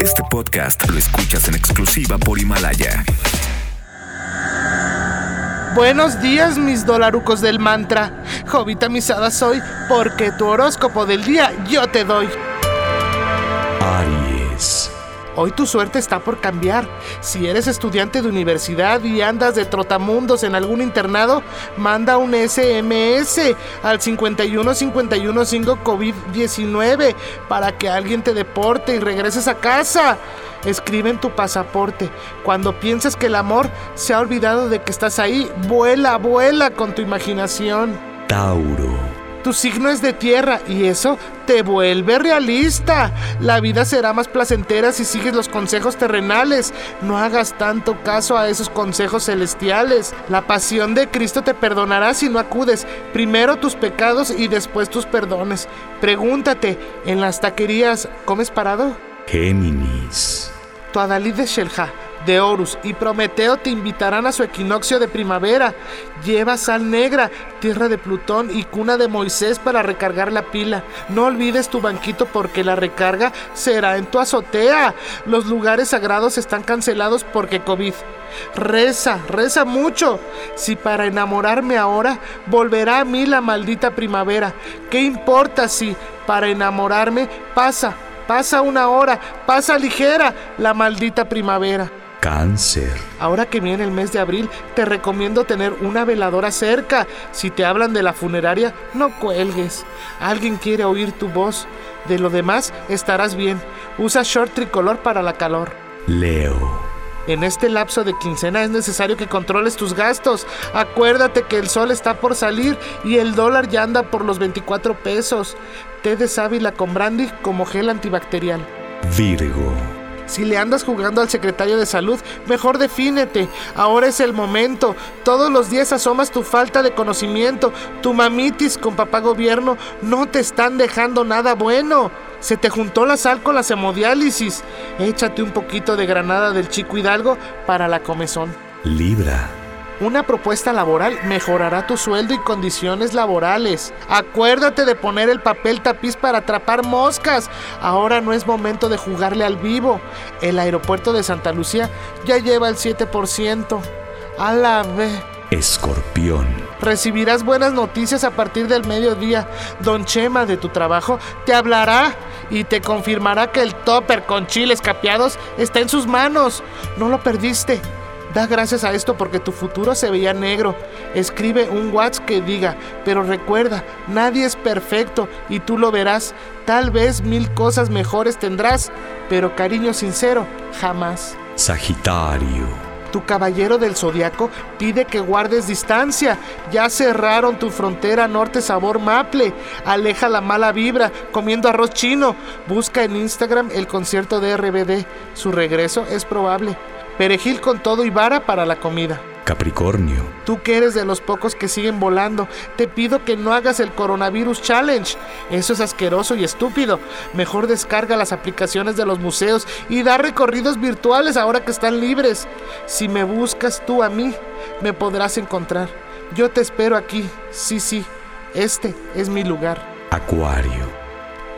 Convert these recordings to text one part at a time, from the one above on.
Este podcast lo escuchas en exclusiva por Himalaya. Buenos días, mis dolarucos del mantra. Jovita misada soy, porque tu horóscopo del día yo te doy. Hoy tu suerte está por cambiar. Si eres estudiante de universidad y andas de trotamundos en algún internado, manda un SMS al 51515 COVID-19 para que alguien te deporte y regreses a casa. Escribe en tu pasaporte. Cuando pienses que el amor se ha olvidado de que estás ahí, vuela, vuela con tu imaginación. Tauro. Tu signo es de tierra y eso te vuelve realista. La vida será más placentera si sigues los consejos terrenales. No hagas tanto caso a esos consejos celestiales. La pasión de Cristo te perdonará si no acudes. Primero tus pecados y después tus perdones. Pregúntate, ¿en las taquerías comes parado? Géminis. Tu Adalid de Shelja, de Horus y Prometeo te invitarán a su equinoccio de primavera. Lleva sal negra, tierra de Plutón y cuna de Moisés para recargar la pila. No olvides tu banquito porque la recarga será en tu azotea. Los lugares sagrados están cancelados porque COVID. Reza, reza mucho. Si para enamorarme ahora volverá a mí la maldita primavera. ¿Qué importa si para enamorarme pasa? Pasa una hora, pasa ligera la maldita primavera. Cáncer. Ahora que viene el mes de abril, te recomiendo tener una veladora cerca. Si te hablan de la funeraria, no cuelgues. Alguien quiere oír tu voz. De lo demás, estarás bien. Usa short tricolor para la calor. Leo. En este lapso de quincena es necesario que controles tus gastos. Acuérdate que el sol está por salir y el dólar ya anda por los 24 pesos. Té de sábila con brandy como gel antibacterial. Virgo. Si le andas jugando al secretario de salud, mejor defínete. Ahora es el momento. Todos los días asomas tu falta de conocimiento. Tu mamitis con papá gobierno no te están dejando nada bueno. Se te juntó la sal con la hemodiálisis. Échate un poquito de granada del chico Hidalgo para la comezón. Libra. Una propuesta laboral mejorará tu sueldo y condiciones laborales. Acuérdate de poner el papel tapiz para atrapar moscas. Ahora no es momento de jugarle al vivo. El aeropuerto de Santa Lucía ya lleva el 7%. A la vez. Escorpión. Recibirás buenas noticias a partir del mediodía. Don Chema de tu trabajo te hablará y te confirmará que el topper con chiles capeados está en sus manos. No lo perdiste. Da gracias a esto porque tu futuro se veía negro. Escribe un WhatsApp que diga, pero recuerda, nadie es perfecto y tú lo verás. Tal vez mil cosas mejores tendrás, pero cariño sincero, jamás. Sagitario. Tu caballero del zodiaco pide que guardes distancia. Ya cerraron tu frontera norte sabor maple. Aleja la mala vibra comiendo arroz chino. Busca en Instagram el concierto de RBD. Su regreso es probable. Perejil con todo y vara para la comida. Capricornio. Tú que eres de los pocos que siguen volando, te pido que no hagas el coronavirus challenge. Eso es asqueroso y estúpido. Mejor descarga las aplicaciones de los museos y da recorridos virtuales ahora que están libres. Si me buscas tú a mí, me podrás encontrar. Yo te espero aquí. Sí, sí. Este es mi lugar. Acuario.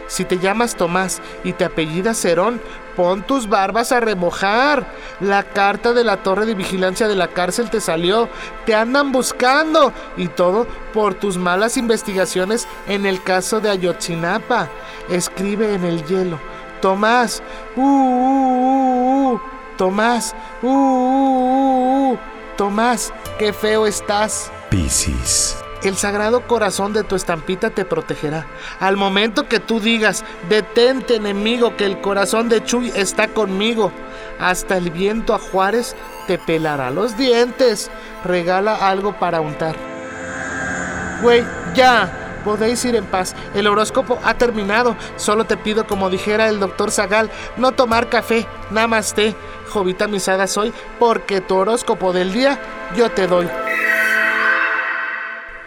Si te llamas Tomás y te apellidas Cerón, pon tus barbas a remojar. La carta de la torre de vigilancia de la cárcel te salió. Te andan buscando. Y todo por tus malas investigaciones en el caso de Ayotzinapa. Escribe en el hielo. Tomás. Uh, uh, uh, Tomás. Uh, uh, uh, Tomás, qué feo estás. Piscis. El sagrado corazón de tu estampita te protegerá. Al momento que tú digas, detente enemigo, que el corazón de Chuy está conmigo, hasta el viento a Juárez te pelará los dientes. Regala algo para untar. Güey, ya. Podéis ir en paz. El horóscopo ha terminado. Solo te pido, como dijera el doctor Zagal, no tomar café. Namaste. Jovita misada soy, porque tu horóscopo del día yo te doy